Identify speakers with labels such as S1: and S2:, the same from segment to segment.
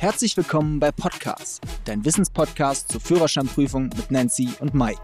S1: Herzlich willkommen bei Podcast, dein Wissenspodcast zur Führerscheinprüfung mit Nancy und Mike.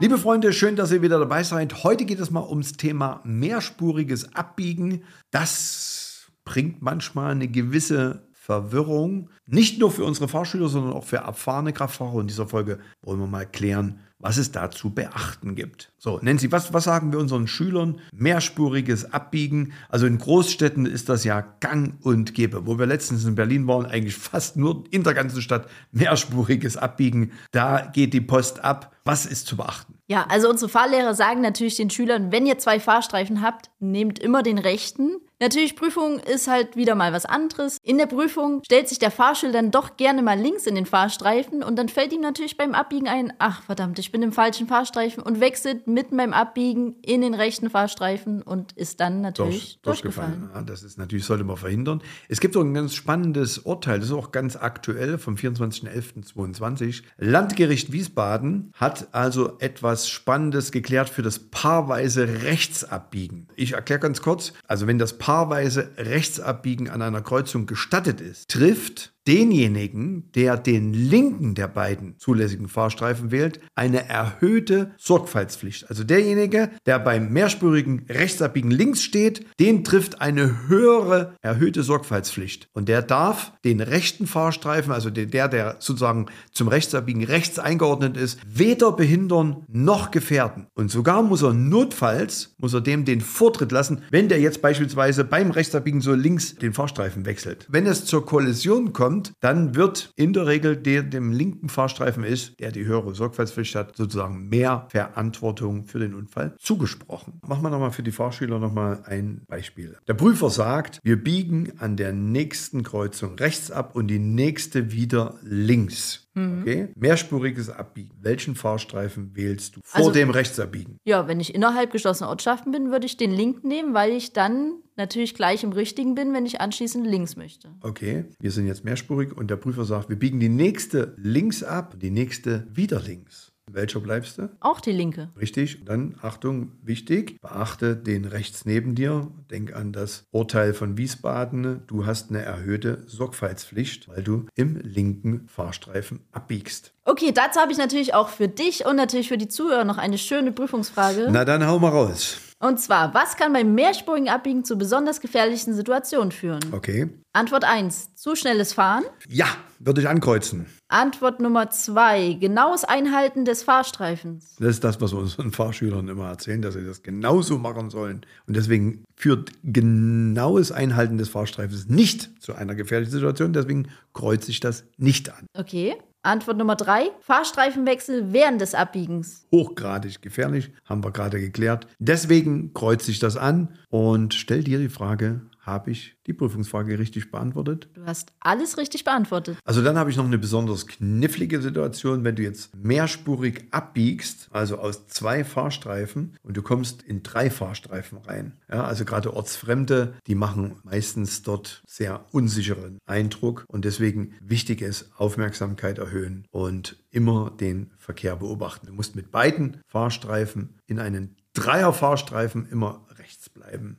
S2: Liebe Freunde, schön, dass ihr wieder dabei seid. Heute geht es mal ums Thema mehrspuriges Abbiegen. Das bringt manchmal eine gewisse Verwirrung, nicht nur für unsere Fahrschüler, sondern auch für erfahrene Kraftfahrer. In dieser Folge wollen wir mal klären, was es da zu beachten gibt. So, Nancy, was, was sagen wir unseren Schülern? Mehrspuriges Abbiegen. Also in Großstädten ist das ja gang und gäbe. Wo wir letztens in Berlin waren, eigentlich fast nur in der ganzen Stadt mehrspuriges Abbiegen. Da geht die Post ab. Was ist zu beachten?
S3: Ja, also unsere Fahrlehrer sagen natürlich den Schülern, wenn ihr zwei Fahrstreifen habt, nehmt immer den rechten. Natürlich, Prüfung ist halt wieder mal was anderes. In der Prüfung stellt sich der Fahrschüler dann doch gerne mal links in den Fahrstreifen und dann fällt ihm natürlich beim Abbiegen ein, ach verdammt, ich bin im falschen Fahrstreifen und wechselt mitten beim Abbiegen in den rechten Fahrstreifen und ist dann natürlich Durch, durchgefallen.
S2: Ja, das ist natürlich, sollte man verhindern. Es gibt auch ein ganz spannendes Urteil, das ist auch ganz aktuell vom 24.11.22. Landgericht Wiesbaden hat also etwas Spannendes geklärt für das paarweise Rechtsabbiegen. Ich erkläre ganz kurz, also wenn das paarweise Rechtsabbiegen an einer Kreuzung gestattet ist, trifft denjenigen, der den linken der beiden zulässigen Fahrstreifen wählt, eine erhöhte Sorgfaltspflicht. Also derjenige, der beim mehrspurigen Rechtsabbiegen links steht, den trifft eine höhere erhöhte Sorgfaltspflicht. Und der darf den rechten Fahrstreifen, also der, der sozusagen zum Rechtsabbiegen rechts eingeordnet ist, weder behindern noch gefährden. Und sogar muss er notfalls, muss er dem den Vortritt lassen, wenn der jetzt beispielsweise beim Rechtsabbiegen so links den Fahrstreifen wechselt. Wenn es zur Kollision kommt, kommt, dann wird in der Regel der dem linken Fahrstreifen ist, der die höhere Sorgfaltspflicht hat, sozusagen mehr Verantwortung für den Unfall zugesprochen. Machen wir nochmal für die Fahrschüler nochmal ein Beispiel. Der Prüfer sagt, wir biegen an der nächsten Kreuzung rechts ab und die nächste wieder links. Mhm. Okay? Mehrspuriges Abbiegen. Welchen Fahrstreifen wählst du vor also, dem Rechtsabbiegen?
S3: Ja, wenn ich innerhalb geschlossener Ortschaften bin, würde ich den linken nehmen, weil ich dann natürlich gleich im richtigen bin, wenn ich anschließend links möchte.
S2: Okay, wir sind jetzt mehrspurig und der Prüfer sagt, wir biegen die nächste links ab, die nächste wieder links. Welcher bleibst du?
S3: Auch die linke.
S2: Richtig. Dann, Achtung, wichtig, beachte den rechts neben dir. Denk an das Urteil von Wiesbaden. Du hast eine erhöhte Sorgfaltspflicht, weil du im linken Fahrstreifen abbiegst.
S3: Okay, dazu habe ich natürlich auch für dich und natürlich für die Zuhörer noch eine schöne Prüfungsfrage.
S2: Na dann hau mal raus.
S3: Und zwar, was kann beim mehrspurigen Abbiegen zu besonders gefährlichen Situationen führen?
S2: Okay.
S3: Antwort 1, zu schnelles Fahren.
S2: Ja, würde ich ankreuzen.
S3: Antwort Nummer 2, genaues Einhalten des Fahrstreifens.
S2: Das ist das, was wir unseren Fahrschülern immer erzählen, dass sie das genauso machen sollen. Und deswegen führt genaues Einhalten des Fahrstreifens nicht zu einer gefährlichen Situation. Deswegen kreuze ich das nicht an.
S3: Okay. Antwort Nummer drei, Fahrstreifenwechsel während des Abbiegens.
S2: Hochgradig gefährlich, haben wir gerade geklärt. Deswegen kreuze ich das an und stell dir die Frage, habe ich die Prüfungsfrage richtig beantwortet?
S3: Du hast alles richtig beantwortet.
S2: Also dann habe ich noch eine besonders knifflige Situation, wenn du jetzt mehrspurig abbiegst, also aus zwei Fahrstreifen und du kommst in drei Fahrstreifen rein. Ja, also gerade Ortsfremde, die machen meistens dort sehr unsicheren Eindruck und deswegen wichtig ist Aufmerksamkeit erhöhen und immer den Verkehr beobachten. Du musst mit beiden Fahrstreifen in einen Dreierfahrstreifen immer rechts bleiben.